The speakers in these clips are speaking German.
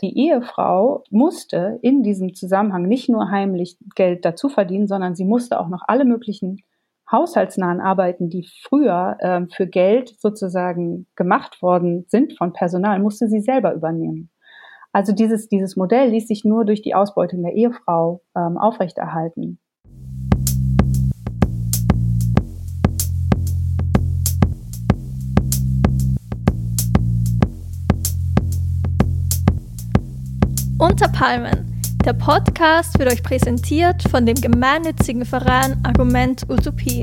die Ehefrau musste in diesem Zusammenhang nicht nur heimlich Geld dazu verdienen, sondern sie musste auch noch alle möglichen haushaltsnahen Arbeiten, die früher äh, für Geld sozusagen gemacht worden sind von Personal, musste sie selber übernehmen. Also dieses, dieses Modell ließ sich nur durch die Ausbeutung der Ehefrau ähm, aufrechterhalten. Unter Palmen. Der Podcast wird euch präsentiert von dem gemeinnützigen Verein Argument Utopie.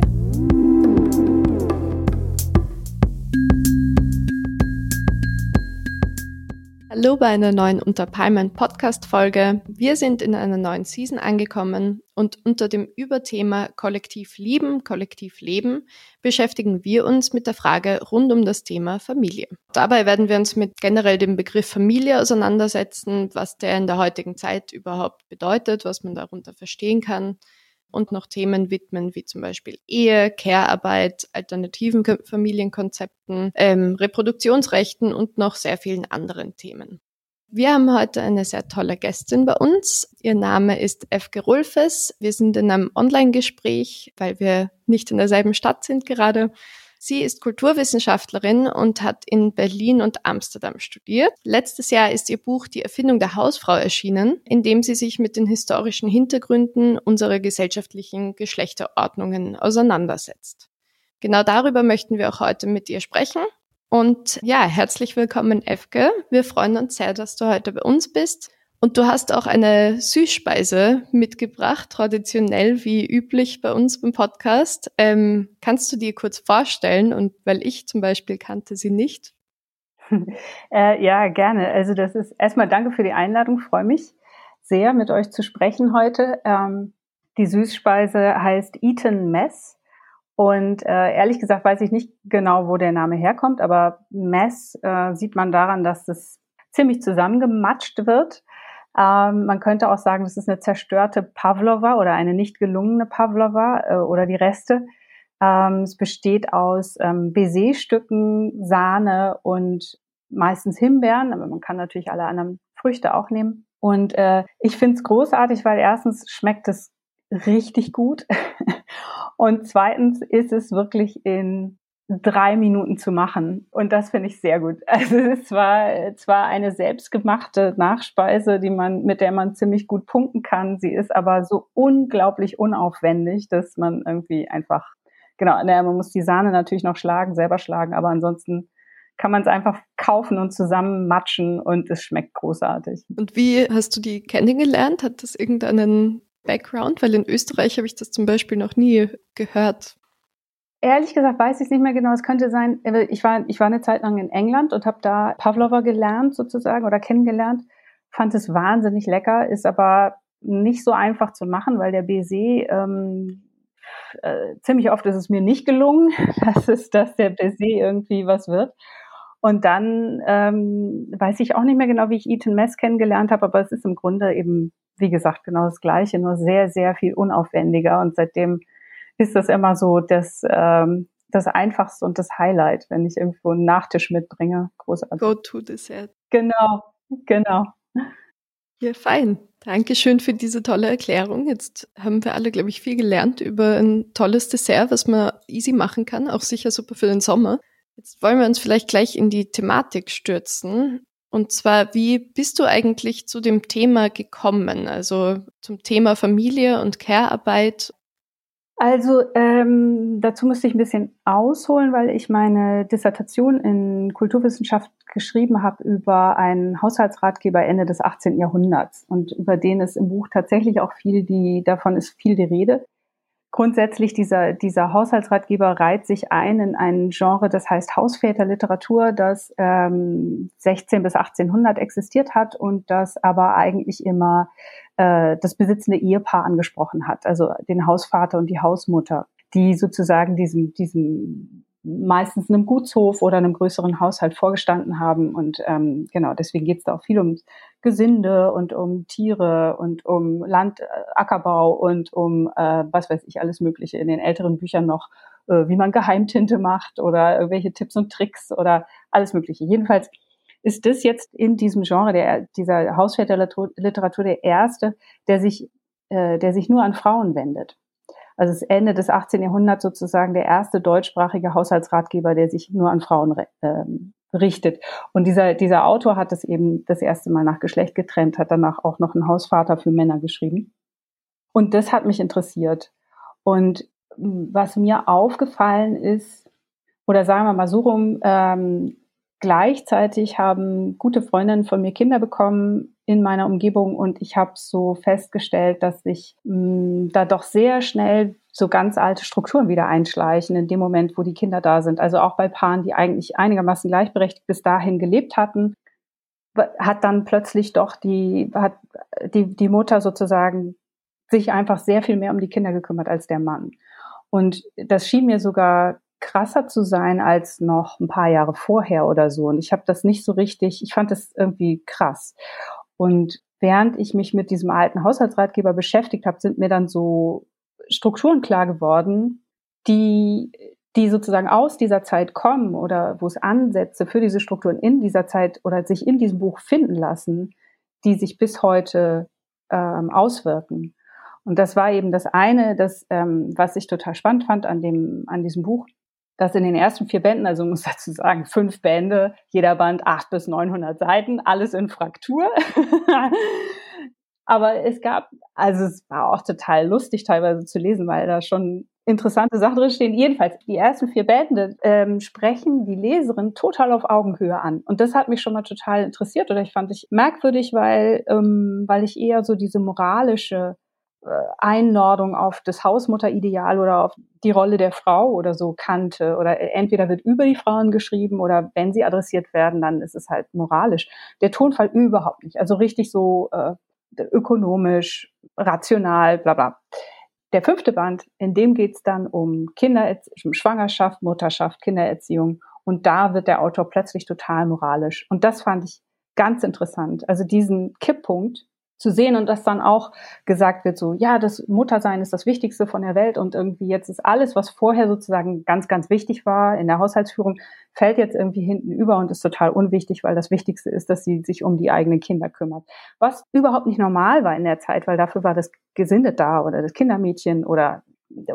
Hallo bei einer neuen Unter Palmen Podcast Folge. Wir sind in einer neuen Season angekommen und unter dem Überthema Kollektiv lieben, Kollektiv leben beschäftigen wir uns mit der Frage rund um das Thema Familie. Dabei werden wir uns mit generell dem Begriff Familie auseinandersetzen, was der in der heutigen Zeit überhaupt bedeutet, was man darunter verstehen kann und noch Themen widmen, wie zum Beispiel Ehe, Care-Arbeit, alternativen Familienkonzepten, ähm, Reproduktionsrechten und noch sehr vielen anderen Themen. Wir haben heute eine sehr tolle Gästin bei uns. Ihr Name ist Efke Rulfes. Wir sind in einem Online-Gespräch, weil wir nicht in derselben Stadt sind gerade. Sie ist Kulturwissenschaftlerin und hat in Berlin und Amsterdam studiert. Letztes Jahr ist ihr Buch Die Erfindung der Hausfrau erschienen, in dem sie sich mit den historischen Hintergründen unserer gesellschaftlichen Geschlechterordnungen auseinandersetzt. Genau darüber möchten wir auch heute mit ihr sprechen. Und ja, herzlich willkommen, Efke. Wir freuen uns sehr, dass du heute bei uns bist. Und du hast auch eine Süßspeise mitgebracht, traditionell wie üblich bei uns beim Podcast. Ähm, kannst du dir kurz vorstellen? Und weil ich zum Beispiel kannte sie nicht. Äh, ja, gerne. Also das ist erstmal danke für die Einladung. Freue mich sehr, mit euch zu sprechen heute. Ähm, die Süßspeise heißt Eaton Mess. Und äh, ehrlich gesagt weiß ich nicht genau, wo der Name herkommt, aber Mess äh, sieht man daran, dass es ziemlich zusammengematscht wird. Ähm, man könnte auch sagen, das ist eine zerstörte Pavlova oder eine nicht gelungene Pavlova äh, oder die Reste. Ähm, es besteht aus ähm, Baiser-Stücken, Sahne und meistens Himbeeren, aber man kann natürlich alle anderen Früchte auch nehmen. Und äh, ich finde es großartig, weil erstens schmeckt es richtig gut und zweitens ist es wirklich in drei Minuten zu machen. Und das finde ich sehr gut. Also es war zwar eine selbstgemachte Nachspeise, die man, mit der man ziemlich gut punkten kann. Sie ist aber so unglaublich unaufwendig, dass man irgendwie einfach, genau, man muss die Sahne natürlich noch schlagen, selber schlagen, aber ansonsten kann man es einfach kaufen und zusammen matschen und es schmeckt großartig. Und wie hast du die kennengelernt? Hat das irgendeinen Background? Weil in Österreich habe ich das zum Beispiel noch nie gehört. Ehrlich gesagt weiß ich es nicht mehr genau. Es könnte sein, äh, ich war, ich war eine Zeit lang in England und habe da Pavlova gelernt sozusagen oder kennengelernt. Fand es wahnsinnig lecker, ist aber nicht so einfach zu machen, weil der Baiser ähm, äh, ziemlich oft ist es mir nicht gelungen, dass es, dass der Baiser irgendwie was wird. Und dann ähm, weiß ich auch nicht mehr genau, wie ich Eaton Mess kennengelernt habe, aber es ist im Grunde eben, wie gesagt, genau das Gleiche, nur sehr, sehr viel unaufwendiger. Und seitdem ist das immer so das, ähm, das Einfachste und das Highlight, wenn ich irgendwo einen Nachtisch mitbringe. Großartig. Go-to-Dessert. Genau, genau. Ja, fein. Dankeschön für diese tolle Erklärung. Jetzt haben wir alle, glaube ich, viel gelernt über ein tolles Dessert, was man easy machen kann, auch sicher super für den Sommer. Jetzt wollen wir uns vielleicht gleich in die Thematik stürzen. Und zwar, wie bist du eigentlich zu dem Thema gekommen? Also zum Thema Familie und Care-Arbeit also ähm, dazu müsste ich ein bisschen ausholen, weil ich meine Dissertation in Kulturwissenschaft geschrieben habe über einen Haushaltsratgeber Ende des 18. Jahrhunderts und über den ist im Buch tatsächlich auch viel die davon ist viel die Rede grundsätzlich dieser, dieser Haushaltsratgeber reiht sich ein in ein Genre, das heißt Hausväterliteratur, das ähm, 16 bis 1800 existiert hat und das aber eigentlich immer äh, das besitzende Ehepaar angesprochen hat, also den Hausvater und die Hausmutter, die sozusagen diesem, diesem meistens einem Gutshof oder einem größeren Haushalt vorgestanden haben. Und ähm, genau, deswegen geht es da auch viel um Gesinde und um Tiere und um Land, äh, und um äh, was weiß ich, alles Mögliche in den älteren Büchern noch, äh, wie man Geheimtinte macht oder irgendwelche Tipps und Tricks oder alles Mögliche. Jedenfalls ist das jetzt in diesem Genre der, dieser Hausväterliteratur der erste, der sich, äh, der sich nur an Frauen wendet. Also das Ende des 18. Jahrhunderts sozusagen der erste deutschsprachige Haushaltsratgeber, der sich nur an Frauen ähm, richtet. Und dieser, dieser Autor hat das eben das erste Mal nach Geschlecht getrennt, hat danach auch noch einen Hausvater für Männer geschrieben. Und das hat mich interessiert. Und was mir aufgefallen ist, oder sagen wir mal so rum, ähm, gleichzeitig haben gute Freundinnen von mir Kinder bekommen in meiner Umgebung und ich habe so festgestellt, dass sich mh, da doch sehr schnell so ganz alte Strukturen wieder einschleichen in dem Moment, wo die Kinder da sind. Also auch bei Paaren, die eigentlich einigermaßen gleichberechtigt bis dahin gelebt hatten, hat dann plötzlich doch die, hat die, die Mutter sozusagen sich einfach sehr viel mehr um die Kinder gekümmert als der Mann. Und das schien mir sogar krasser zu sein als noch ein paar Jahre vorher oder so. Und ich habe das nicht so richtig, ich fand das irgendwie krass. Und während ich mich mit diesem alten Haushaltsratgeber beschäftigt habe, sind mir dann so Strukturen klar geworden, die, die sozusagen aus dieser Zeit kommen oder wo es Ansätze für diese Strukturen in dieser Zeit oder sich in diesem Buch finden lassen, die sich bis heute ähm, auswirken. Und das war eben das eine, das, ähm, was ich total spannend fand an dem, an diesem Buch, dass in den ersten vier Bänden, also muss dazu sagen, fünf Bände, jeder Band acht bis neunhundert Seiten, alles in Fraktur. Aber es gab, also es war auch total lustig teilweise zu lesen, weil da schon interessante Sachen drinstehen. Jedenfalls, die ersten vier Bände ähm, sprechen die Leserin total auf Augenhöhe an. Und das hat mich schon mal total interessiert oder ich fand ich merkwürdig, weil, ähm, weil ich eher so diese moralische äh, Einnordung auf das Hausmutterideal oder auf die Rolle der Frau oder so kannte. Oder entweder wird über die Frauen geschrieben oder wenn sie adressiert werden, dann ist es halt moralisch. Der Tonfall überhaupt nicht. Also richtig so äh, ökonomisch, rational, bla bla. Der fünfte Band, in dem geht's dann um Kinder, um Schwangerschaft, Mutterschaft, Kindererziehung. Und da wird der Autor plötzlich total moralisch. Und das fand ich ganz interessant. Also diesen Kipppunkt, zu sehen und dass dann auch gesagt wird, so, ja, das Muttersein ist das Wichtigste von der Welt und irgendwie jetzt ist alles, was vorher sozusagen ganz, ganz wichtig war in der Haushaltsführung, fällt jetzt irgendwie hinten über und ist total unwichtig, weil das Wichtigste ist, dass sie sich um die eigenen Kinder kümmert. Was überhaupt nicht normal war in der Zeit, weil dafür war das Gesinde da oder das Kindermädchen oder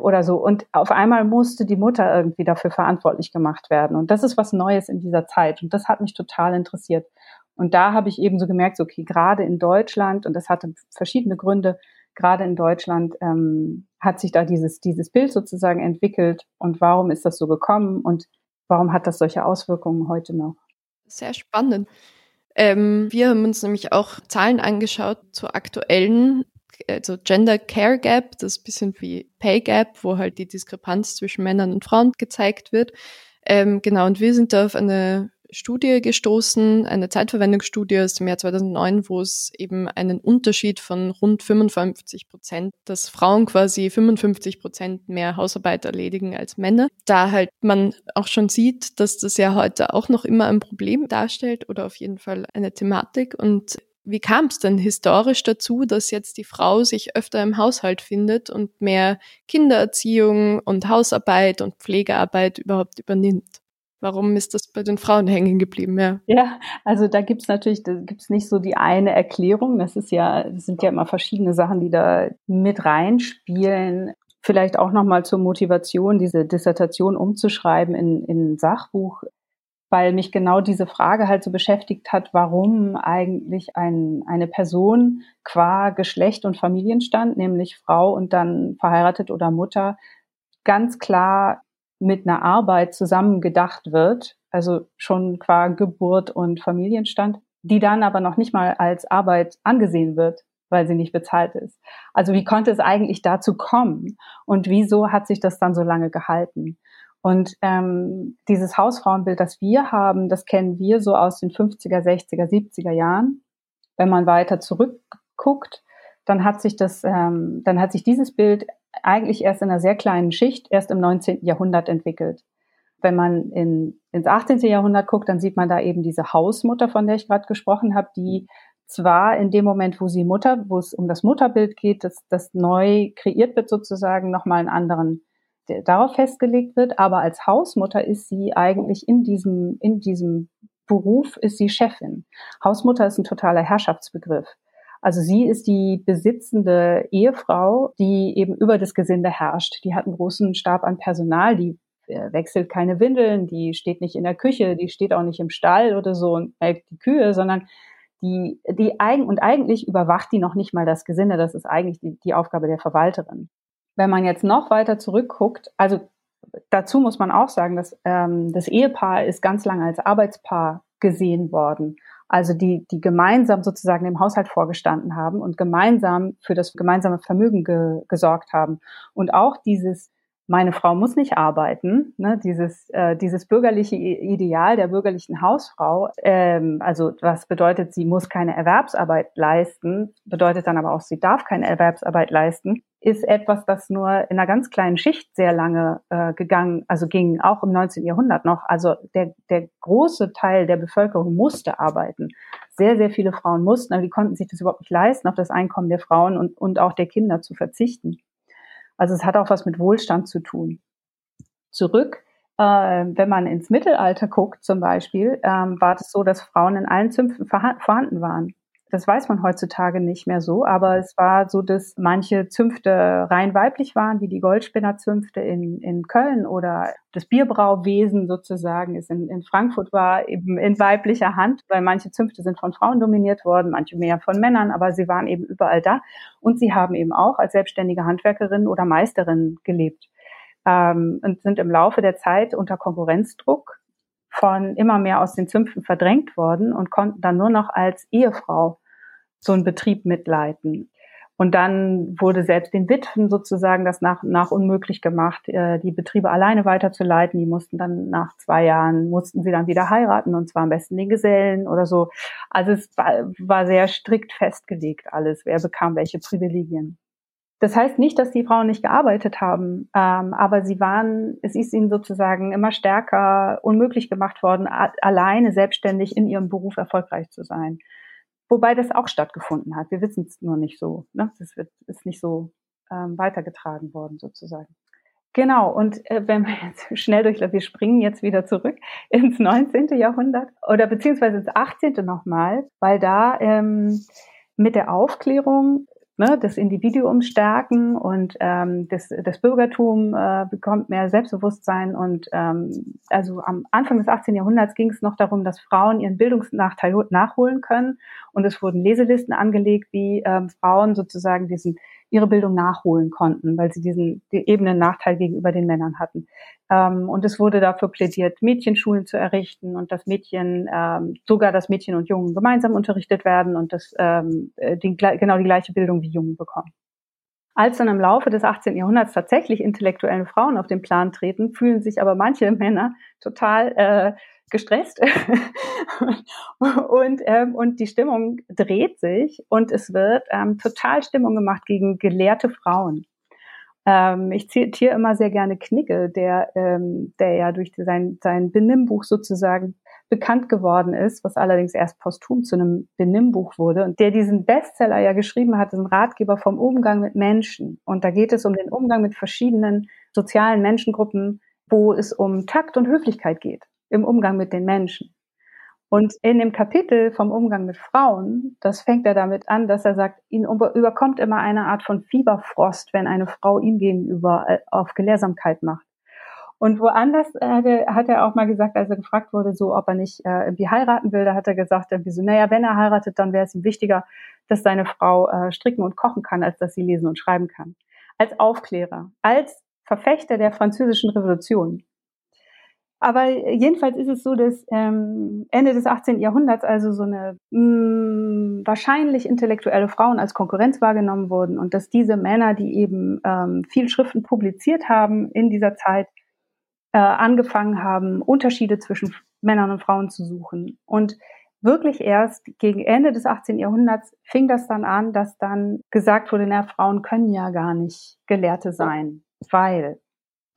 oder so. Und auf einmal musste die Mutter irgendwie dafür verantwortlich gemacht werden. Und das ist was Neues in dieser Zeit. Und das hat mich total interessiert. Und da habe ich eben so gemerkt, so, okay, gerade in Deutschland, und das hatte verschiedene Gründe, gerade in Deutschland ähm, hat sich da dieses, dieses Bild sozusagen entwickelt. Und warum ist das so gekommen und warum hat das solche Auswirkungen heute noch? Sehr spannend. Ähm, wir haben uns nämlich auch Zahlen angeschaut zur aktuellen, also Gender Care Gap, das ist ein bisschen wie Pay Gap, wo halt die Diskrepanz zwischen Männern und Frauen gezeigt wird. Ähm, genau, und wir sind da auf eine Studie gestoßen, eine Zeitverwendungsstudie aus dem Jahr 2009, wo es eben einen Unterschied von rund 55 Prozent, dass Frauen quasi 55 Prozent mehr Hausarbeit erledigen als Männer. Da halt man auch schon sieht, dass das ja heute auch noch immer ein Problem darstellt oder auf jeden Fall eine Thematik. Und wie kam es denn historisch dazu, dass jetzt die Frau sich öfter im Haushalt findet und mehr Kindererziehung und Hausarbeit und Pflegearbeit überhaupt übernimmt? Warum ist das bei den Frauen hängen geblieben? Ja, ja also da gibt's natürlich, da gibt's nicht so die eine Erklärung. Das ist ja, das sind ja immer verschiedene Sachen, die da mit reinspielen. Vielleicht auch nochmal zur Motivation, diese Dissertation umzuschreiben in, in ein Sachbuch, weil mich genau diese Frage halt so beschäftigt hat, warum eigentlich ein, eine Person qua Geschlecht und Familienstand, nämlich Frau und dann verheiratet oder Mutter, ganz klar mit einer Arbeit zusammen gedacht wird, also schon qua Geburt und Familienstand, die dann aber noch nicht mal als Arbeit angesehen wird, weil sie nicht bezahlt ist. Also wie konnte es eigentlich dazu kommen und wieso hat sich das dann so lange gehalten? Und ähm, dieses Hausfrauenbild, das wir haben, das kennen wir so aus den 50er, 60er, 70er Jahren. Wenn man weiter zurückguckt, dann hat sich das, ähm, dann hat sich dieses Bild eigentlich erst in einer sehr kleinen Schicht erst im 19. Jahrhundert entwickelt. Wenn man in, ins 18. Jahrhundert guckt, dann sieht man da eben diese Hausmutter, von der ich gerade gesprochen habe, die zwar in dem Moment, wo sie Mutter, wo es um das Mutterbild geht, dass das neu kreiert wird sozusagen, nochmal einen anderen, der darauf festgelegt wird, aber als Hausmutter ist sie eigentlich in diesem, in diesem Beruf ist sie Chefin. Hausmutter ist ein totaler Herrschaftsbegriff. Also sie ist die besitzende Ehefrau, die eben über das Gesinde herrscht. Die hat einen großen Stab an Personal, die äh, wechselt keine Windeln, die steht nicht in der Küche, die steht auch nicht im Stall oder so und melkt die Kühe, sondern die, die eigen, und eigentlich überwacht die noch nicht mal das Gesinde. Das ist eigentlich die, die Aufgabe der Verwalterin. Wenn man jetzt noch weiter zurückguckt, also dazu muss man auch sagen, dass ähm, das Ehepaar ist ganz lange als Arbeitspaar gesehen worden. Also die, die gemeinsam sozusagen dem Haushalt vorgestanden haben und gemeinsam für das gemeinsame Vermögen ge, gesorgt haben. Und auch dieses meine Frau muss nicht arbeiten, ne, dieses, äh, dieses bürgerliche Ideal der bürgerlichen Hausfrau, ähm, also was bedeutet, sie muss keine Erwerbsarbeit leisten, bedeutet dann aber auch, sie darf keine Erwerbsarbeit leisten, ist etwas, das nur in einer ganz kleinen Schicht sehr lange äh, gegangen, also ging auch im 19. Jahrhundert noch. Also der, der große Teil der Bevölkerung musste arbeiten. Sehr, sehr viele Frauen mussten, aber die konnten sich das überhaupt nicht leisten, auf das Einkommen der Frauen und, und auch der Kinder zu verzichten. Also es hat auch was mit Wohlstand zu tun. Zurück, äh, wenn man ins Mittelalter guckt zum Beispiel, ähm, war es so, dass Frauen in allen Zünften vorhanden waren. Das weiß man heutzutage nicht mehr so, aber es war so, dass manche Zünfte rein weiblich waren, wie die Goldspinnerzünfte in, in Köln oder das Bierbrauwesen sozusagen ist in, in Frankfurt war eben in weiblicher Hand, weil manche Zünfte sind von Frauen dominiert worden, manche mehr von Männern, aber sie waren eben überall da. Und sie haben eben auch als selbstständige Handwerkerin oder Meisterin gelebt ähm, und sind im Laufe der Zeit unter Konkurrenzdruck von immer mehr aus den Zünften verdrängt worden und konnten dann nur noch als Ehefrau so einen Betrieb mitleiten. Und dann wurde selbst den Witwen sozusagen das nach nach unmöglich gemacht, äh, die Betriebe alleine weiterzuleiten. Die mussten dann nach zwei Jahren, mussten sie dann wieder heiraten und zwar am besten den Gesellen oder so. Also es war sehr strikt festgelegt alles, wer bekam welche Privilegien. Das heißt nicht, dass die Frauen nicht gearbeitet haben, ähm, aber sie waren, es ist ihnen sozusagen immer stärker unmöglich gemacht worden, alleine selbstständig in ihrem Beruf erfolgreich zu sein. Wobei das auch stattgefunden hat. Wir wissen es nur nicht so. Ne? Das wird, ist nicht so ähm, weitergetragen worden sozusagen. Genau, und äh, wenn wir jetzt schnell durch, wir springen jetzt wieder zurück ins 19. Jahrhundert oder beziehungsweise ins 18. nochmal, weil da ähm, mit der Aufklärung ne, das Individuum stärken und ähm, das, das Bürgertum äh, bekommt mehr Selbstbewusstsein. Und ähm, also am Anfang des 18. Jahrhunderts ging es noch darum, dass Frauen ihren Bildungsnachteil nachholen können. Und es wurden Leselisten angelegt, wie ähm, Frauen sozusagen diesen ihre Bildung nachholen konnten, weil sie diesen die ebenen Nachteil gegenüber den Männern hatten. Ähm, und es wurde dafür plädiert, Mädchenschulen zu errichten und dass Mädchen, ähm, sogar dass Mädchen und Jungen gemeinsam unterrichtet werden und dass ähm, äh, die, genau die gleiche Bildung wie Jungen bekommen. Als dann im Laufe des 18. Jahrhunderts tatsächlich intellektuelle Frauen auf den Plan treten, fühlen sich aber manche Männer total äh, gestresst und, ähm, und die Stimmung dreht sich und es wird ähm, total Stimmung gemacht gegen gelehrte Frauen. Ähm, ich zitiere immer sehr gerne Knigge, der, ähm, der ja durch sein, sein Benimmbuch sozusagen bekannt geworden ist, was allerdings erst posthum zu einem Benimmbuch wurde und der diesen Bestseller ja geschrieben hat, ein Ratgeber vom Umgang mit Menschen. Und da geht es um den Umgang mit verschiedenen sozialen Menschengruppen, wo es um Takt und Höflichkeit geht im Umgang mit den Menschen. Und in dem Kapitel vom Umgang mit Frauen, das fängt er damit an, dass er sagt, ihn überkommt immer eine Art von Fieberfrost, wenn eine Frau ihm gegenüber äh, auf Gelehrsamkeit macht. Und woanders äh, hat er auch mal gesagt, als er gefragt wurde, so ob er nicht äh, irgendwie heiraten will, da hat er gesagt, irgendwie so, naja, wenn er heiratet, dann wäre es ihm wichtiger, dass seine Frau äh, stricken und kochen kann, als dass sie lesen und schreiben kann. Als Aufklärer, als Verfechter der französischen Revolution aber jedenfalls ist es so, dass ähm, Ende des 18. Jahrhunderts also so eine mh, mm, wahrscheinlich intellektuelle Frauen als Konkurrenz wahrgenommen wurden und dass diese Männer, die eben ähm, viel Schriften publiziert haben in dieser Zeit, äh, angefangen haben, Unterschiede zwischen Männern und Frauen zu suchen. Und wirklich erst gegen Ende des 18. Jahrhunderts fing das dann an, dass dann gesagt wurde, na, Frauen können ja gar nicht Gelehrte sein, weil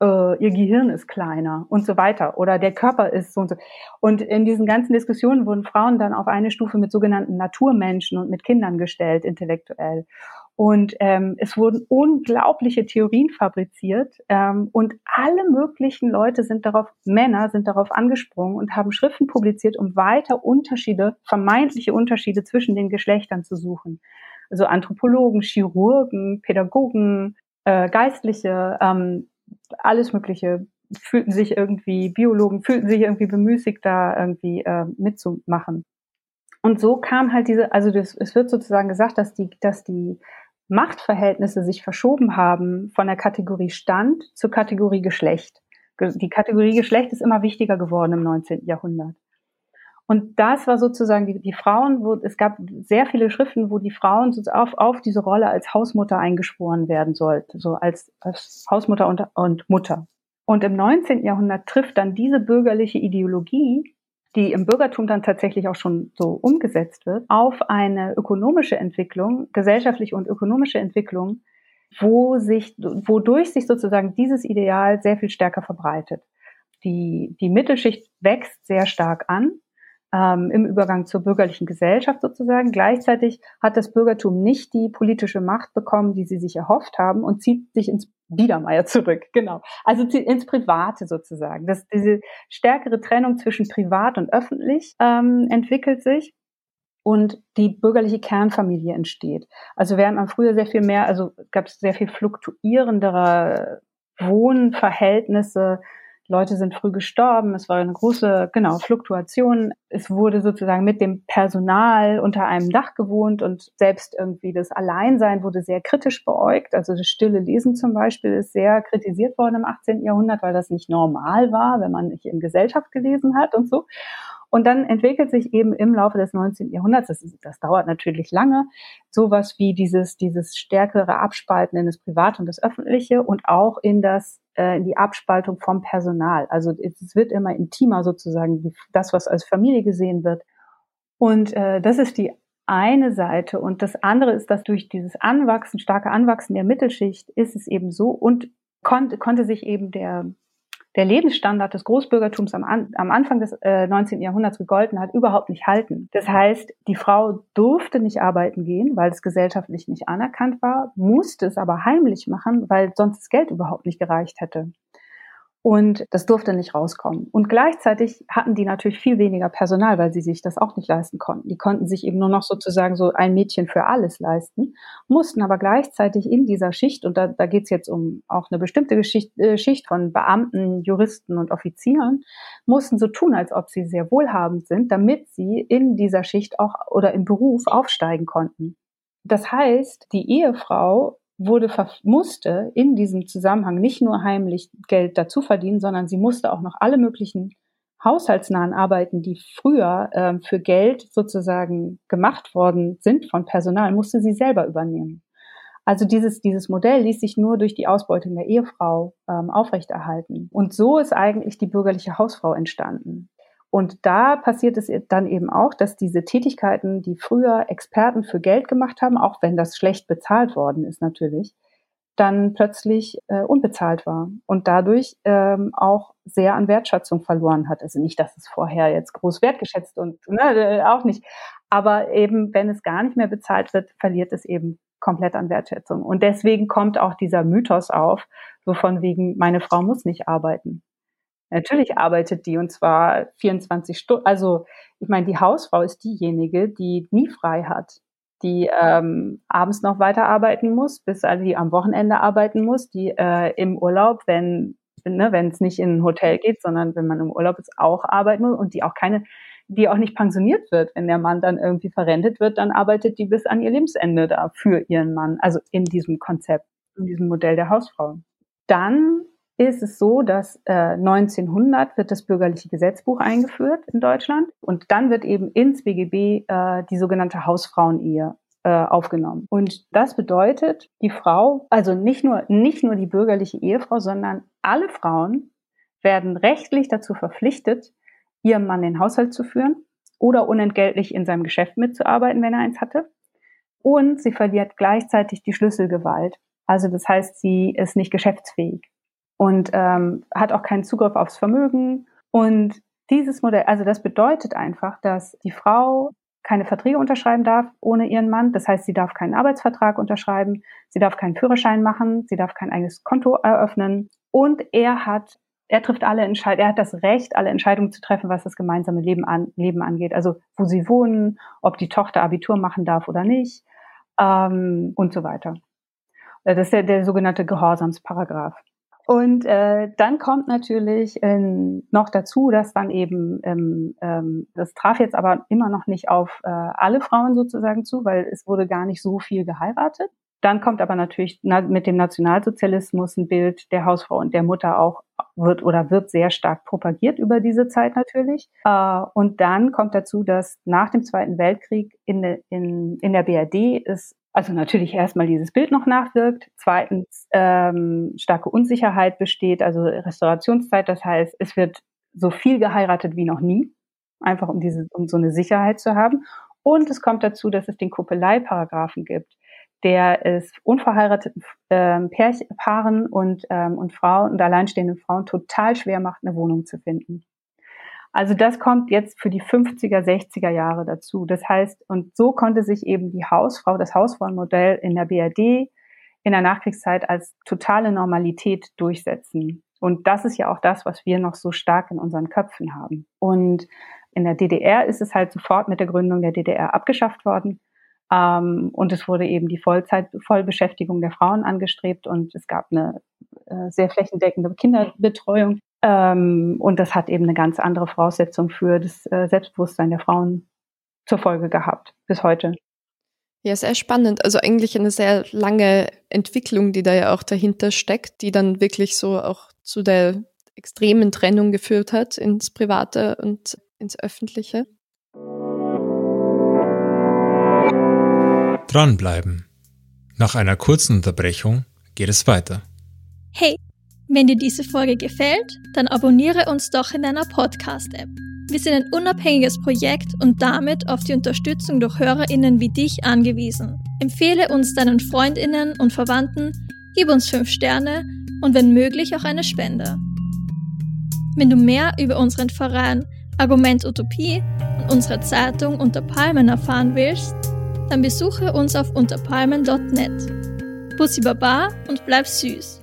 äh, ihr Gehirn ist kleiner und so weiter oder der Körper ist so und so. Und in diesen ganzen Diskussionen wurden Frauen dann auf eine Stufe mit sogenannten Naturmenschen und mit Kindern gestellt, intellektuell. Und ähm, es wurden unglaubliche Theorien fabriziert ähm, und alle möglichen Leute sind darauf, Männer sind darauf angesprungen und haben Schriften publiziert, um weiter Unterschiede, vermeintliche Unterschiede zwischen den Geschlechtern zu suchen. Also Anthropologen, Chirurgen, Pädagogen, äh, Geistliche, ähm, alles Mögliche fühlten sich irgendwie, Biologen fühlten sich irgendwie bemüßigt, da irgendwie äh, mitzumachen. Und so kam halt diese, also das, es wird sozusagen gesagt, dass die, dass die Machtverhältnisse sich verschoben haben von der Kategorie Stand zur Kategorie Geschlecht. Die Kategorie Geschlecht ist immer wichtiger geworden im 19. Jahrhundert. Und das war sozusagen die, die Frauen, wo es gab sehr viele Schriften, wo die Frauen auf, auf diese Rolle als Hausmutter eingeschworen werden sollten, so als, als Hausmutter und, und Mutter. Und im 19. Jahrhundert trifft dann diese bürgerliche Ideologie, die im Bürgertum dann tatsächlich auch schon so umgesetzt wird, auf eine ökonomische Entwicklung, gesellschaftliche und ökonomische Entwicklung, wo sich, wodurch sich sozusagen dieses Ideal sehr viel stärker verbreitet. Die, die Mittelschicht wächst sehr stark an ähm, im Übergang zur bürgerlichen Gesellschaft sozusagen. Gleichzeitig hat das Bürgertum nicht die politische Macht bekommen, die sie sich erhofft haben und zieht sich ins Biedermeier zurück, genau. Also ins Private sozusagen. Das, diese stärkere Trennung zwischen privat und öffentlich ähm, entwickelt sich und die bürgerliche Kernfamilie entsteht. Also während man früher sehr viel mehr, also gab es sehr viel fluktuierendere Wohnverhältnisse, Leute sind früh gestorben, es war eine große, genau, Fluktuation. Es wurde sozusagen mit dem Personal unter einem Dach gewohnt und selbst irgendwie das Alleinsein wurde sehr kritisch beäugt. Also das stille Lesen zum Beispiel ist sehr kritisiert worden im 18. Jahrhundert, weil das nicht normal war, wenn man nicht in Gesellschaft gelesen hat und so. Und dann entwickelt sich eben im Laufe des 19. Jahrhunderts, das, ist, das dauert natürlich lange, sowas wie dieses, dieses stärkere Abspalten in das Private und das Öffentliche und auch in das äh, die Abspaltung vom Personal. Also es wird immer intimer sozusagen, das, was als Familie gesehen wird. Und äh, das ist die eine Seite. Und das andere ist, dass durch dieses Anwachsen, starke Anwachsen der Mittelschicht ist es eben so und konnte, konnte sich eben der, der Lebensstandard des Großbürgertums am, am Anfang des äh, 19. Jahrhunderts gegolten hat, überhaupt nicht halten. Das heißt, die Frau durfte nicht arbeiten gehen, weil es gesellschaftlich nicht anerkannt war, musste es aber heimlich machen, weil sonst das Geld überhaupt nicht gereicht hätte. Und das durfte nicht rauskommen. Und gleichzeitig hatten die natürlich viel weniger Personal, weil sie sich das auch nicht leisten konnten. Die konnten sich eben nur noch sozusagen so ein Mädchen für alles leisten, mussten aber gleichzeitig in dieser Schicht, und da, da geht es jetzt um auch eine bestimmte Geschicht, äh, Schicht von Beamten, Juristen und Offizieren, mussten so tun, als ob sie sehr wohlhabend sind, damit sie in dieser Schicht auch oder im Beruf aufsteigen konnten. Das heißt, die Ehefrau wurde musste in diesem Zusammenhang nicht nur heimlich Geld dazu verdienen, sondern sie musste auch noch alle möglichen haushaltsnahen Arbeiten, die früher äh, für Geld sozusagen gemacht worden sind von Personal, musste sie selber übernehmen. Also dieses, dieses Modell ließ sich nur durch die Ausbeutung der Ehefrau ähm, aufrechterhalten. Und so ist eigentlich die bürgerliche Hausfrau entstanden. Und da passiert es dann eben auch, dass diese Tätigkeiten, die früher Experten für Geld gemacht haben, auch wenn das schlecht bezahlt worden ist natürlich, dann plötzlich äh, unbezahlt war und dadurch ähm, auch sehr an Wertschätzung verloren hat. Also nicht, dass es vorher jetzt groß wertgeschätzt und ne, äh, auch nicht, aber eben, wenn es gar nicht mehr bezahlt wird, verliert es eben komplett an Wertschätzung. Und deswegen kommt auch dieser Mythos auf, so von wegen, meine Frau muss nicht arbeiten. Natürlich arbeitet die und zwar 24 Stunden. Also ich meine, die Hausfrau ist diejenige, die nie frei hat, die ähm, abends noch weiter arbeiten muss, bis also die am Wochenende arbeiten muss, die äh, im Urlaub, wenn ne, wenn es nicht in ein Hotel geht, sondern wenn man im Urlaub ist, auch arbeiten muss und die auch keine, die auch nicht pensioniert wird, wenn der Mann dann irgendwie verrentet wird, dann arbeitet die bis an ihr Lebensende da für ihren Mann, also in diesem Konzept, in diesem Modell der Hausfrau. Dann ist es so, dass äh, 1900 wird das bürgerliche Gesetzbuch eingeführt in Deutschland und dann wird eben ins BGB äh, die sogenannte Hausfrauenehe äh, aufgenommen. Und das bedeutet, die Frau, also nicht nur, nicht nur die bürgerliche Ehefrau, sondern alle Frauen werden rechtlich dazu verpflichtet, ihrem Mann den Haushalt zu führen oder unentgeltlich in seinem Geschäft mitzuarbeiten, wenn er eins hatte. Und sie verliert gleichzeitig die Schlüsselgewalt. Also das heißt, sie ist nicht geschäftsfähig. Und ähm, hat auch keinen Zugriff aufs Vermögen. Und dieses Modell, also das bedeutet einfach, dass die Frau keine Verträge unterschreiben darf ohne ihren Mann. Das heißt, sie darf keinen Arbeitsvertrag unterschreiben, sie darf keinen Führerschein machen, sie darf kein eigenes Konto eröffnen. Und er hat, er trifft alle Entscheidungen, er hat das Recht, alle Entscheidungen zu treffen, was das gemeinsame Leben, an, Leben angeht. Also wo sie wohnen, ob die Tochter Abitur machen darf oder nicht ähm, und so weiter. Das ist der, der sogenannte Gehorsamsparagraph. Und äh, dann kommt natürlich äh, noch dazu, dass dann eben, ähm, ähm, das traf jetzt aber immer noch nicht auf äh, alle Frauen sozusagen zu, weil es wurde gar nicht so viel geheiratet. Dann kommt aber natürlich na, mit dem Nationalsozialismus ein Bild der Hausfrau und der Mutter auch wird oder wird sehr stark propagiert über diese Zeit natürlich. Äh, und dann kommt dazu, dass nach dem Zweiten Weltkrieg in, in, in der BRD es also natürlich erstmal dieses Bild noch nachwirkt, zweitens ähm, starke Unsicherheit besteht, also Restaurationszeit, das heißt, es wird so viel geheiratet wie noch nie, einfach um diese, um so eine Sicherheit zu haben. Und es kommt dazu, dass es den Kuppelei-Paragraphen gibt, der es unverheirateten ähm, Paaren und, ähm, und Frauen und alleinstehenden Frauen total schwer macht, eine Wohnung zu finden. Also das kommt jetzt für die 50er, 60er Jahre dazu. Das heißt, und so konnte sich eben die Hausfrau, das Hausfrauenmodell in der BRD in der Nachkriegszeit als totale Normalität durchsetzen. Und das ist ja auch das, was wir noch so stark in unseren Köpfen haben. Und in der DDR ist es halt sofort mit der Gründung der DDR abgeschafft worden. Ähm, und es wurde eben die Vollzeit, Vollbeschäftigung der Frauen angestrebt und es gab eine äh, sehr flächendeckende Kinderbetreuung. Ähm, und das hat eben eine ganz andere Voraussetzung für das äh, Selbstbewusstsein der Frauen zur Folge gehabt, bis heute. Ja, sehr spannend. Also eigentlich eine sehr lange Entwicklung, die da ja auch dahinter steckt, die dann wirklich so auch zu der extremen Trennung geführt hat ins Private und ins Öffentliche. Dranbleiben. Nach einer kurzen Unterbrechung geht es weiter. Hey, wenn dir diese Folge gefällt, dann abonniere uns doch in deiner Podcast-App. Wir sind ein unabhängiges Projekt und damit auf die Unterstützung durch HörerInnen wie dich angewiesen. Empfehle uns deinen FreundInnen und Verwandten, gib uns 5 Sterne und wenn möglich auch eine Spende. Wenn du mehr über unseren Verein Argument Utopie und unsere Zeitung Unter Palmen erfahren willst, dann besuche uns auf unterpalmen.net. Bussi Baba und bleib süß.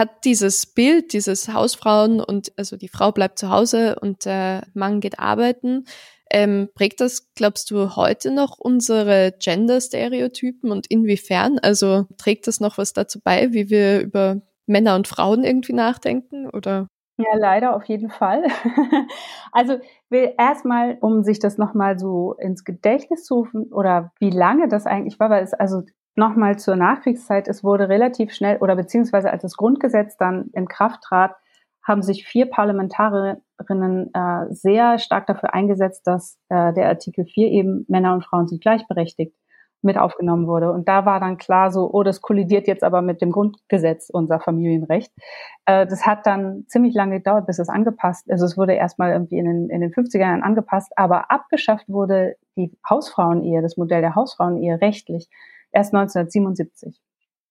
Hat dieses Bild, dieses Hausfrauen und also die Frau bleibt zu Hause und der Mann geht arbeiten, ähm, prägt das, glaubst du, heute noch unsere Gender-Stereotypen und inwiefern? Also trägt das noch was dazu bei, wie wir über Männer und Frauen irgendwie nachdenken oder? Ja, leider auf jeden Fall. also erstmal, um sich das nochmal so ins Gedächtnis zu rufen oder wie lange das eigentlich war, weil es also Nochmal zur Nachkriegszeit. Es wurde relativ schnell oder beziehungsweise als das Grundgesetz dann in Kraft trat, haben sich vier Parlamentarierinnen äh, sehr stark dafür eingesetzt, dass äh, der Artikel 4 eben Männer und Frauen sind gleichberechtigt mit aufgenommen wurde. Und da war dann klar so, oh, das kollidiert jetzt aber mit dem Grundgesetz, unser Familienrecht. Äh, das hat dann ziemlich lange gedauert, bis es angepasst, also es wurde erstmal irgendwie in den, in den 50er Jahren angepasst, aber abgeschafft wurde die Hausfrauenehe, das Modell der Hausfrauenehe rechtlich erst 1977.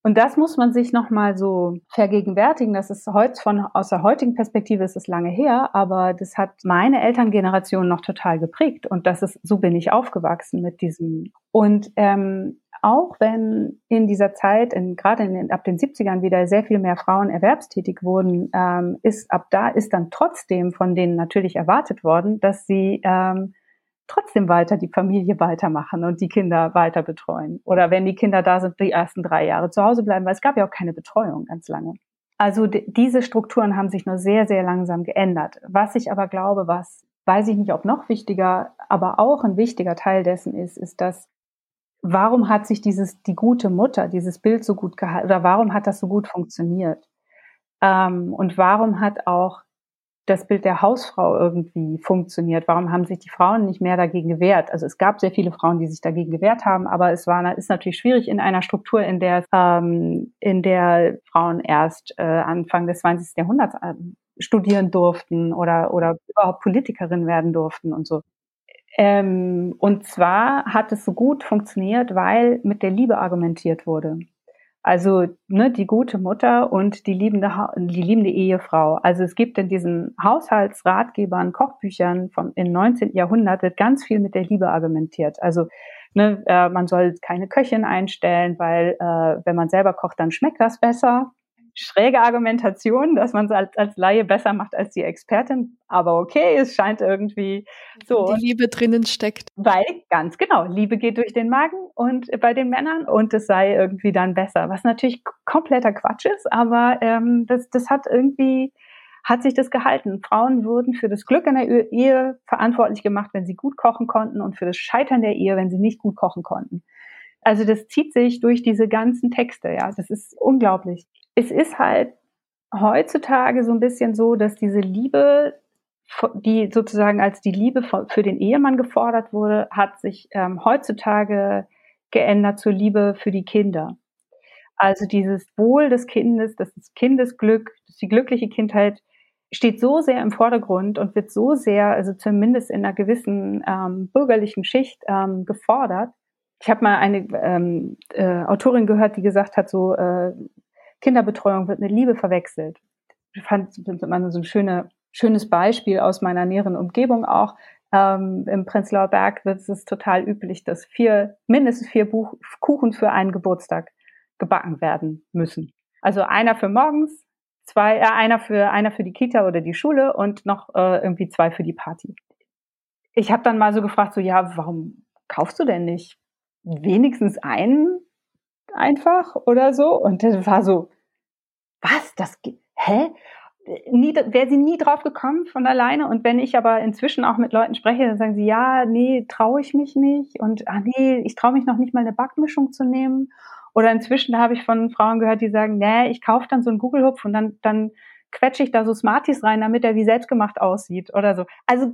Und das muss man sich nochmal so vergegenwärtigen. Das ist heute von, aus der heutigen Perspektive ist es lange her, aber das hat meine Elterngeneration noch total geprägt. Und das ist, so bin ich aufgewachsen mit diesem. Und ähm, auch wenn in dieser Zeit, in, gerade in den, ab den 70ern wieder sehr viel mehr Frauen erwerbstätig wurden, ähm, ist ab da ist dann trotzdem von denen natürlich erwartet worden, dass sie ähm, trotzdem weiter die Familie weitermachen und die Kinder weiter betreuen. Oder wenn die Kinder da sind, die ersten drei Jahre zu Hause bleiben, weil es gab ja auch keine Betreuung ganz lange. Also diese Strukturen haben sich nur sehr, sehr langsam geändert. Was ich aber glaube, was weiß ich nicht, ob noch wichtiger, aber auch ein wichtiger Teil dessen ist, ist, dass warum hat sich dieses, die gute Mutter, dieses Bild so gut gehalten, oder warum hat das so gut funktioniert? Ähm, und warum hat auch das Bild der Hausfrau irgendwie funktioniert. Warum haben sich die Frauen nicht mehr dagegen gewehrt? Also es gab sehr viele Frauen, die sich dagegen gewehrt haben, aber es war ist natürlich schwierig in einer Struktur, in der ähm, in der Frauen erst äh, Anfang des 20. Jahrhunderts äh, studieren durften oder oder überhaupt Politikerin werden durften und so. Ähm, und zwar hat es so gut funktioniert, weil mit der Liebe argumentiert wurde. Also ne, die gute Mutter und die liebende, die liebende Ehefrau. Also es gibt in diesen Haushaltsratgebern, Kochbüchern vom im 19. Jahrhundert wird ganz viel mit der Liebe argumentiert. Also ne, äh, man soll keine Köchin einstellen, weil äh, wenn man selber kocht, dann schmeckt das besser schräge Argumentation, dass man es als, als Laie besser macht als die Expertin. Aber okay, es scheint irgendwie so. Die Liebe drinnen steckt. Weil, ganz genau, Liebe geht durch den Magen und bei den Männern und es sei irgendwie dann besser. Was natürlich kompletter Quatsch ist, aber ähm, das, das hat irgendwie, hat sich das gehalten. Frauen wurden für das Glück in der Ehe verantwortlich gemacht, wenn sie gut kochen konnten und für das Scheitern der Ehe, wenn sie nicht gut kochen konnten. Also das zieht sich durch diese ganzen Texte, ja. Das ist unglaublich es ist halt heutzutage so ein bisschen so, dass diese Liebe, die sozusagen als die Liebe für den Ehemann gefordert wurde, hat sich ähm, heutzutage geändert zur Liebe für die Kinder. Also dieses Wohl des Kindes, das Kindesglück, die glückliche Kindheit steht so sehr im Vordergrund und wird so sehr, also zumindest in einer gewissen ähm, bürgerlichen Schicht ähm, gefordert. Ich habe mal eine ähm, äh, Autorin gehört, die gesagt hat, so äh, Kinderbetreuung wird mit Liebe verwechselt. Ich fand man so ein schöne, schönes Beispiel aus meiner näheren Umgebung auch. Ähm, Im Prenzlauer Berg wird es total üblich, dass vier, mindestens vier Buch Kuchen für einen Geburtstag gebacken werden müssen. Also einer für morgens, zwei, äh, einer für einer für die Kita oder die Schule und noch äh, irgendwie zwei für die Party. Ich habe dann mal so gefragt, so ja, warum kaufst du denn nicht wenigstens einen einfach oder so. Und das war so, was, das, hä? Wäre sie nie drauf gekommen von alleine. Und wenn ich aber inzwischen auch mit Leuten spreche, dann sagen sie, ja, nee, traue ich mich nicht. Und ach nee, ich traue mich noch nicht mal eine Backmischung zu nehmen. Oder inzwischen habe ich von Frauen gehört, die sagen, nee, ich kaufe dann so einen Google-Hupf und dann, dann quetsche ich da so Smarties rein, damit er wie selbstgemacht aussieht oder so. Also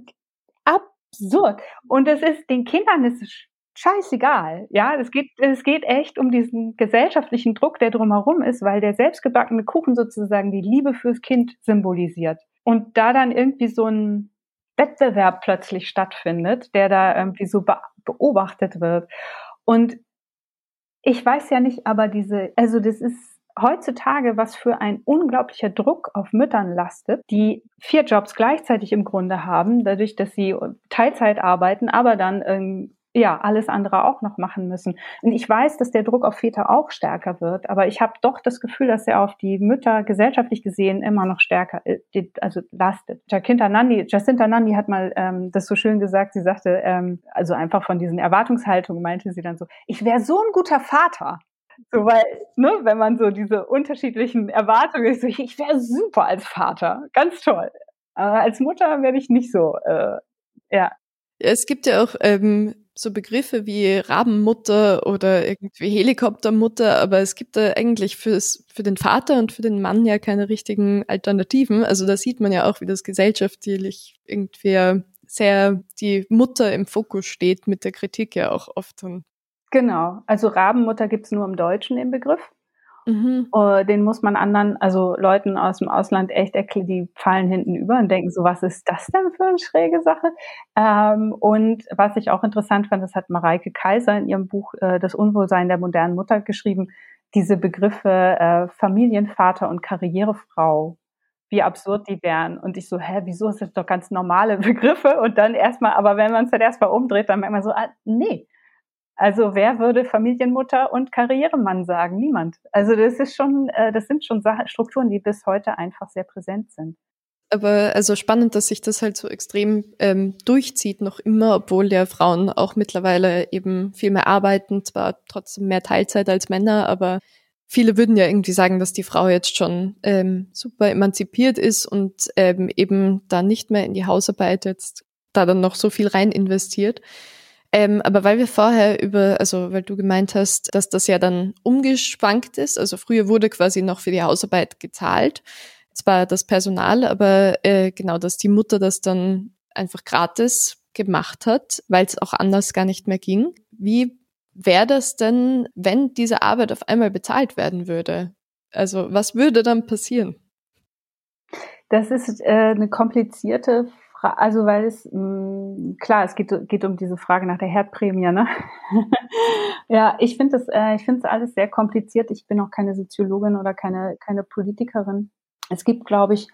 absurd. Und es ist, den Kindern ist scheißegal. Ja, es geht, es geht echt um diesen gesellschaftlichen Druck, der drumherum ist, weil der selbstgebackene Kuchen sozusagen die Liebe fürs Kind symbolisiert. Und da dann irgendwie so ein Wettbewerb plötzlich stattfindet, der da irgendwie so beobachtet wird. Und ich weiß ja nicht, aber diese, also das ist heutzutage, was für ein unglaublicher Druck auf Müttern lastet, die vier Jobs gleichzeitig im Grunde haben, dadurch, dass sie Teilzeit arbeiten, aber dann ja, alles andere auch noch machen müssen. Und ich weiß, dass der Druck auf Väter auch stärker wird, aber ich habe doch das Gefühl, dass er auf die Mütter gesellschaftlich gesehen immer noch stärker, äh, also lastet. Jacinta Nandi, Jacinta Nandi hat mal ähm, das so schön gesagt, sie sagte, ähm, also einfach von diesen Erwartungshaltungen meinte sie dann so, ich wäre so ein guter Vater. So, weil, ne, wenn man so diese unterschiedlichen Erwartungen ist, so, ich wäre super als Vater, ganz toll. Aber als Mutter werde ich nicht so, äh, ja. Es gibt ja auch ähm, so Begriffe wie Rabenmutter oder irgendwie Helikoptermutter, aber es gibt da eigentlich fürs, für den Vater und für den Mann ja keine richtigen Alternativen. Also da sieht man ja auch, wie das gesellschaftlich irgendwie sehr die Mutter im Fokus steht, mit der Kritik ja auch oft. Genau, also Rabenmutter gibt's nur im Deutschen im Begriff. Mhm. Uh, den muss man anderen, also Leuten aus dem Ausland echt erklären, die fallen hinten über und denken so, was ist das denn für eine schräge Sache? Ähm, und was ich auch interessant fand, das hat Mareike Kaiser in ihrem Buch äh, Das Unwohlsein der modernen Mutter geschrieben, diese Begriffe äh, Familienvater und Karrierefrau, wie absurd die wären. Und ich so, hä, wieso ist das doch ganz normale Begriffe? Und dann erstmal, aber wenn man es dann erstmal umdreht, dann merkt man so, ah, nee, also wer würde Familienmutter und Karrieremann sagen? Niemand. Also das ist schon, äh, das sind schon Strukturen, die bis heute einfach sehr präsent sind. Aber also spannend, dass sich das halt so extrem ähm, durchzieht, noch immer, obwohl ja Frauen auch mittlerweile eben viel mehr arbeiten, zwar trotzdem mehr Teilzeit als Männer, aber viele würden ja irgendwie sagen, dass die Frau jetzt schon ähm, super emanzipiert ist und ähm, eben da nicht mehr in die Hausarbeit jetzt da dann noch so viel rein investiert. Ähm, aber weil wir vorher über, also weil du gemeint hast, dass das ja dann umgeschwankt ist, also früher wurde quasi noch für die Hausarbeit gezahlt, zwar das Personal, aber äh, genau, dass die Mutter das dann einfach gratis gemacht hat, weil es auch anders gar nicht mehr ging. Wie wäre das denn, wenn diese Arbeit auf einmal bezahlt werden würde? Also was würde dann passieren? Das ist äh, eine komplizierte Frage, also weil es, mh, mm, klar, es geht, geht um diese Frage nach der Herdprämie, ne? ja, ich finde das, äh, ich finde es alles sehr kompliziert. Ich bin auch keine Soziologin oder keine, keine Politikerin. Es gibt, glaube ich,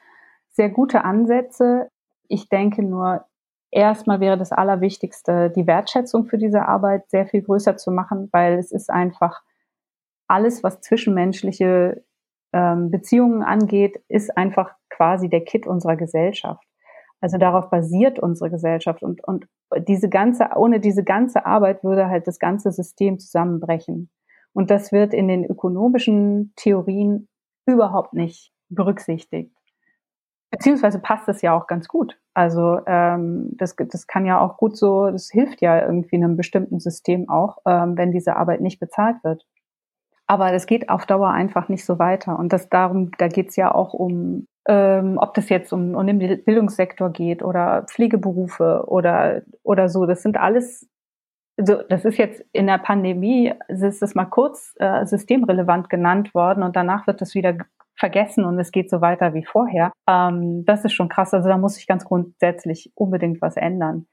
sehr gute Ansätze. Ich denke nur, erstmal wäre das Allerwichtigste, die Wertschätzung für diese Arbeit sehr viel größer zu machen, weil es ist einfach alles, was zwischenmenschliche ähm, Beziehungen angeht, ist einfach quasi der Kit unserer Gesellschaft. Also darauf basiert unsere Gesellschaft und, und diese ganze, ohne diese ganze Arbeit würde halt das ganze System zusammenbrechen. Und das wird in den ökonomischen Theorien überhaupt nicht berücksichtigt. Beziehungsweise passt das ja auch ganz gut. Also ähm, das, das kann ja auch gut so, das hilft ja irgendwie einem bestimmten System auch, ähm, wenn diese Arbeit nicht bezahlt wird. Aber das geht auf Dauer einfach nicht so weiter. Und das darum, da geht es ja auch um, ähm, ob das jetzt um, um den Bildungssektor geht oder Pflegeberufe oder, oder so. Das sind alles, so, das ist jetzt in der Pandemie, ist das mal kurz äh, systemrelevant genannt worden und danach wird das wieder vergessen und es geht so weiter wie vorher. Ähm, das ist schon krass. Also da muss sich ganz grundsätzlich unbedingt was ändern.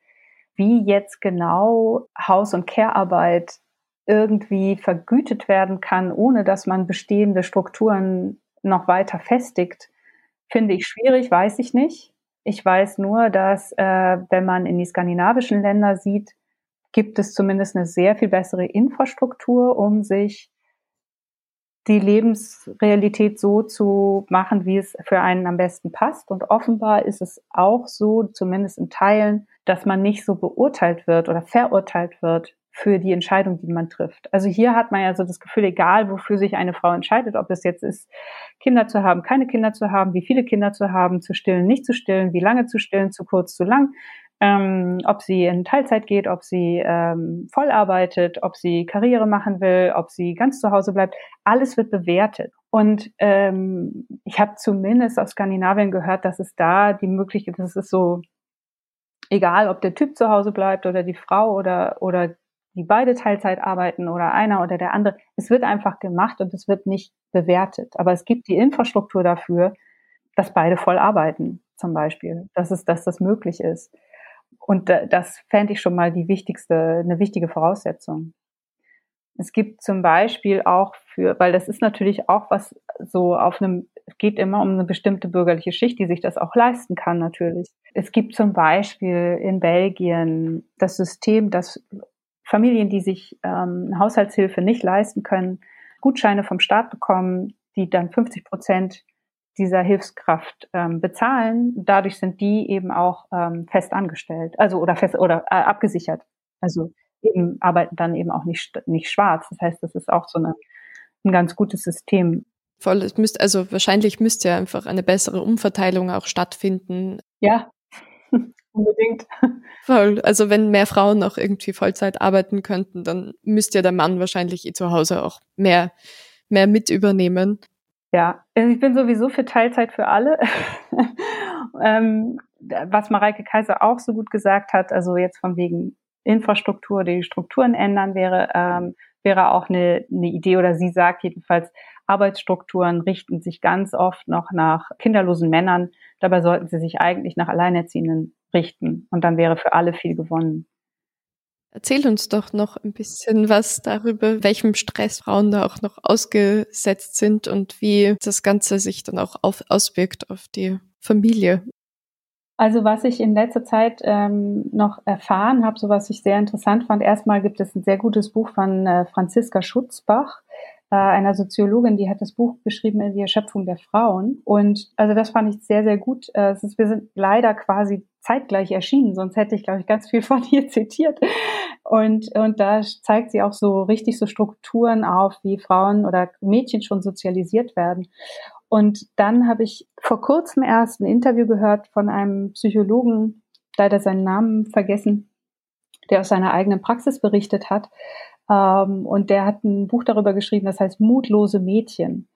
Wie jetzt genau Haus- und Care-Arbeit irgendwie vergütet werden kann, ohne dass man bestehende Strukturen noch weiter festigt, finde ich schwierig, weiß ich nicht. Ich weiß nur, dass äh, wenn man in die skandinavischen Länder sieht, gibt es zumindest eine sehr viel bessere Infrastruktur, um sich die Lebensrealität so zu machen, wie es für einen am besten passt. Und offenbar ist es auch so, zumindest in Teilen, dass man nicht so beurteilt wird oder verurteilt wird für die Entscheidung, die man trifft. Also hier hat man ja so das Gefühl, egal wofür sich eine Frau entscheidet, ob es jetzt ist, Kinder zu haben, keine Kinder zu haben, wie viele Kinder zu haben, zu stillen, nicht zu stillen, wie lange zu stillen, zu kurz, zu lang, ähm, ob sie in Teilzeit geht, ob sie ähm, voll arbeitet, ob sie Karriere machen will, ob sie ganz zu Hause bleibt, alles wird bewertet. Und ähm, ich habe zumindest aus Skandinavien gehört, dass es da die Möglichkeit, dass es so egal, ob der Typ zu Hause bleibt oder die Frau oder oder die beide Teilzeit arbeiten oder einer oder der andere. Es wird einfach gemacht und es wird nicht bewertet. Aber es gibt die Infrastruktur dafür, dass beide voll arbeiten, zum Beispiel. Dass es, dass das möglich ist. Und das fände ich schon mal die wichtigste, eine wichtige Voraussetzung. Es gibt zum Beispiel auch für, weil das ist natürlich auch was so auf einem, es geht immer um eine bestimmte bürgerliche Schicht, die sich das auch leisten kann natürlich. Es gibt zum Beispiel in Belgien das System, dass Familien, die sich ähm, Haushaltshilfe nicht leisten können, Gutscheine vom Staat bekommen, die dann 50 Prozent dieser Hilfskraft ähm, bezahlen. Dadurch sind die eben auch ähm, fest angestellt, also oder fest oder äh, abgesichert. Also eben arbeiten dann eben auch nicht nicht schwarz. Das heißt, das ist auch so eine, ein ganz gutes System. Voll, es müsste also wahrscheinlich müsste ja einfach eine bessere Umverteilung auch stattfinden. Ja, unbedingt. Voll. Also wenn mehr Frauen auch irgendwie Vollzeit arbeiten könnten, dann müsste ja der Mann wahrscheinlich eh zu Hause auch mehr, mehr mit übernehmen. Ja, also ich bin sowieso für Teilzeit für alle. ähm, was Mareike Kaiser auch so gut gesagt hat, also jetzt von wegen Infrastruktur, die Strukturen ändern, wäre, ähm, wäre auch eine, eine Idee oder sie sagt jedenfalls, Arbeitsstrukturen richten sich ganz oft noch nach kinderlosen Männern. Dabei sollten sie sich eigentlich nach Alleinerziehenden richten. Und dann wäre für alle viel gewonnen. Erzähl uns doch noch ein bisschen was darüber, welchem Stress Frauen da auch noch ausgesetzt sind und wie das Ganze sich dann auch auf, auswirkt auf die Familie. Also was ich in letzter Zeit ähm, noch erfahren habe, so was ich sehr interessant fand, erstmal gibt es ein sehr gutes Buch von äh, Franziska Schutzbach, äh, einer Soziologin, die hat das Buch geschrieben in die Erschöpfung der Frauen. Und also das fand ich sehr, sehr gut. Äh, es ist, wir sind leider quasi zeitgleich erschienen, sonst hätte ich, glaube ich, ganz viel von ihr zitiert. Und, und da zeigt sie auch so richtig so Strukturen auf, wie Frauen oder Mädchen schon sozialisiert werden. Und dann habe ich vor kurzem erst ein Interview gehört von einem Psychologen, leider seinen Namen vergessen, der aus seiner eigenen Praxis berichtet hat. Ähm, und der hat ein Buch darüber geschrieben, das heißt Mutlose Mädchen.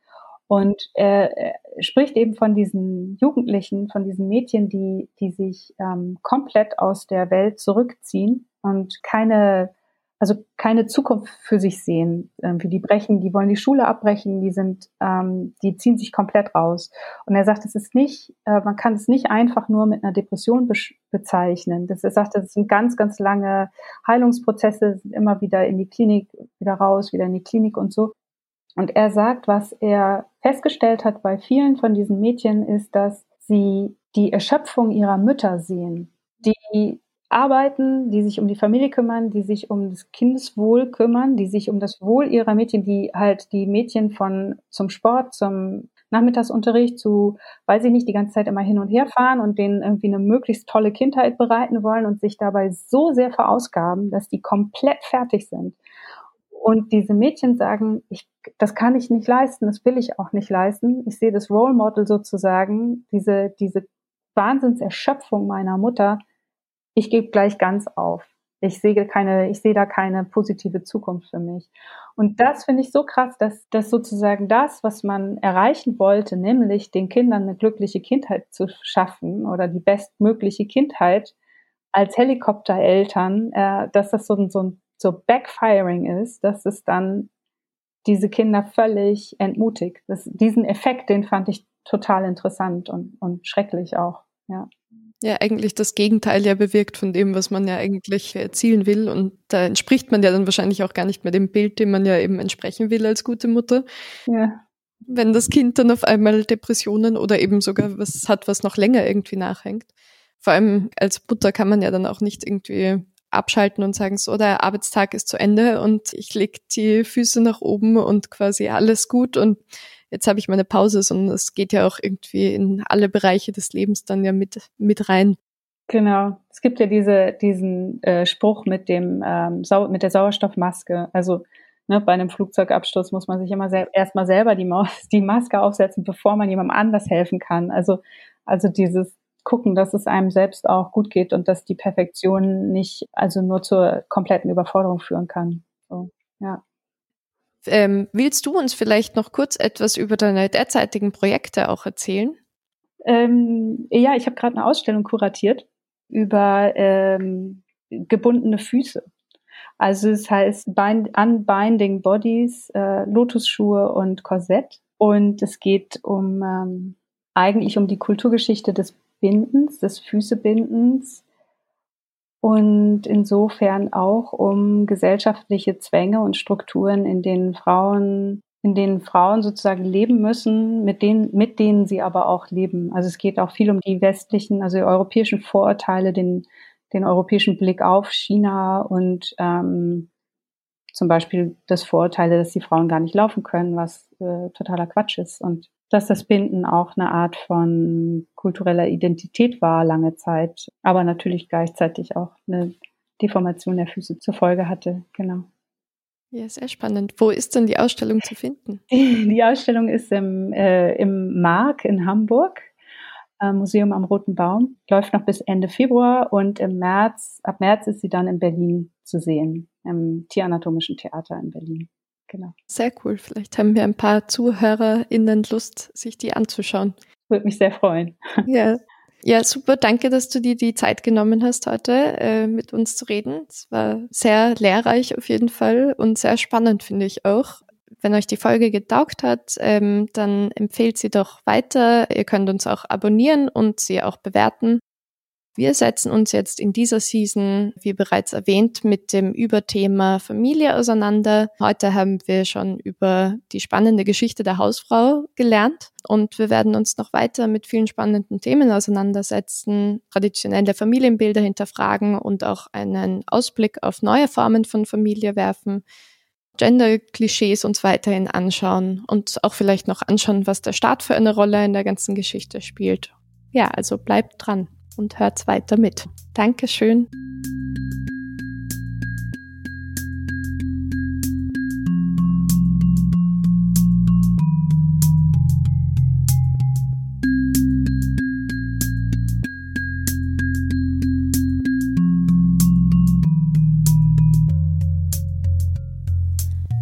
Und er, er spricht eben von diesen Jugendlichen, von diesen Mädchen, die, die sich ähm, komplett aus der Welt zurückziehen und keine also keine Zukunft für sich sehen. Irgendwie die brechen, die wollen die Schule abbrechen, die sind, ähm, die ziehen sich komplett raus. Und er sagt, es ist nicht, äh, man kann es nicht einfach nur mit einer Depression be bezeichnen. Das, er sagt, das sind ganz, ganz lange Heilungsprozesse, immer wieder in die Klinik, wieder raus, wieder in die Klinik und so. Und er sagt, was er festgestellt hat bei vielen von diesen Mädchen ist, dass sie die Erschöpfung ihrer Mütter sehen. Die arbeiten, die sich um die Familie kümmern, die sich um das Kindeswohl kümmern, die sich um das Wohl ihrer Mädchen, die halt die Mädchen von zum Sport, zum Nachmittagsunterricht, zu, weiß ich nicht, die ganze Zeit immer hin und her fahren und denen irgendwie eine möglichst tolle Kindheit bereiten wollen und sich dabei so sehr verausgaben, dass die komplett fertig sind. Und diese Mädchen sagen, ich, das kann ich nicht leisten, das will ich auch nicht leisten. Ich sehe das Role Model sozusagen, diese, diese Wahnsinnserschöpfung meiner Mutter, ich gebe gleich ganz auf. Ich sehe keine, ich sehe da keine positive Zukunft für mich. Und das finde ich so krass, dass, dass sozusagen das, was man erreichen wollte, nämlich den Kindern eine glückliche Kindheit zu schaffen oder die bestmögliche Kindheit als Helikoptereltern, äh, dass das so, so, so Backfiring ist, dass es dann diese Kinder völlig entmutigt. Das, diesen Effekt, den fand ich total interessant und, und schrecklich auch. Ja ja eigentlich das Gegenteil ja bewirkt von dem, was man ja eigentlich erzielen will. Und da entspricht man ja dann wahrscheinlich auch gar nicht mehr dem Bild, dem man ja eben entsprechen will als gute Mutter. Ja. Wenn das Kind dann auf einmal Depressionen oder eben sogar was hat, was noch länger irgendwie nachhängt. Vor allem als Mutter kann man ja dann auch nicht irgendwie abschalten und sagen, so, der Arbeitstag ist zu Ende und ich leg die Füße nach oben und quasi alles gut und jetzt habe ich meine Pause, sondern es geht ja auch irgendwie in alle Bereiche des Lebens dann ja mit, mit rein. Genau. Es gibt ja diese, diesen äh, Spruch mit dem ähm, Sau mit der Sauerstoffmaske. Also ne, bei einem Flugzeugabsturz muss man sich immer sel erstmal selber die, Maus die Maske aufsetzen, bevor man jemandem anders helfen kann. Also, also dieses gucken, dass es einem selbst auch gut geht und dass die Perfektion nicht also nur zur kompletten Überforderung führen kann. So, ja. Ähm, willst du uns vielleicht noch kurz etwas über deine derzeitigen Projekte auch erzählen? Ähm, ja, ich habe gerade eine Ausstellung kuratiert über ähm, gebundene Füße. Also es heißt Bind Unbinding Bodies, äh, Lotusschuhe und Korsett. Und es geht um ähm, eigentlich um die Kulturgeschichte des Bindens, des Füßebindens und insofern auch um gesellschaftliche Zwänge und Strukturen, in denen Frauen, in denen Frauen sozusagen leben müssen, mit denen, mit denen sie aber auch leben. Also es geht auch viel um die westlichen, also die europäischen Vorurteile, den, den europäischen Blick auf China und ähm, zum Beispiel das Vorurteile, dass die Frauen gar nicht laufen können, was äh, totaler Quatsch ist. Und dass das Binden auch eine Art von kultureller Identität war lange Zeit, aber natürlich gleichzeitig auch eine Deformation der Füße zur Folge hatte. Genau. Ja, sehr spannend. Wo ist denn die Ausstellung zu finden? Die Ausstellung ist im, äh, im Mark in Hamburg, äh, Museum am Roten Baum. Läuft noch bis Ende Februar und im März, ab März ist sie dann in Berlin zu sehen, im Tieranatomischen Theater in Berlin. Genau. Sehr cool. Vielleicht haben wir ein paar ZuhörerInnen Lust, sich die anzuschauen. Würde mich sehr freuen. Ja. Ja, super. Danke, dass du dir die Zeit genommen hast, heute äh, mit uns zu reden. Es war sehr lehrreich auf jeden Fall und sehr spannend, finde ich auch. Wenn euch die Folge getaugt hat, ähm, dann empfehlt sie doch weiter. Ihr könnt uns auch abonnieren und sie auch bewerten. Wir setzen uns jetzt in dieser Season, wie bereits erwähnt, mit dem Überthema Familie auseinander. Heute haben wir schon über die spannende Geschichte der Hausfrau gelernt und wir werden uns noch weiter mit vielen spannenden Themen auseinandersetzen, traditionelle Familienbilder hinterfragen und auch einen Ausblick auf neue Formen von Familie werfen. Gender-Klischees uns weiterhin anschauen und auch vielleicht noch anschauen, was der Staat für eine Rolle in der ganzen Geschichte spielt. Ja, also bleibt dran und hört weiter mit. Dankeschön.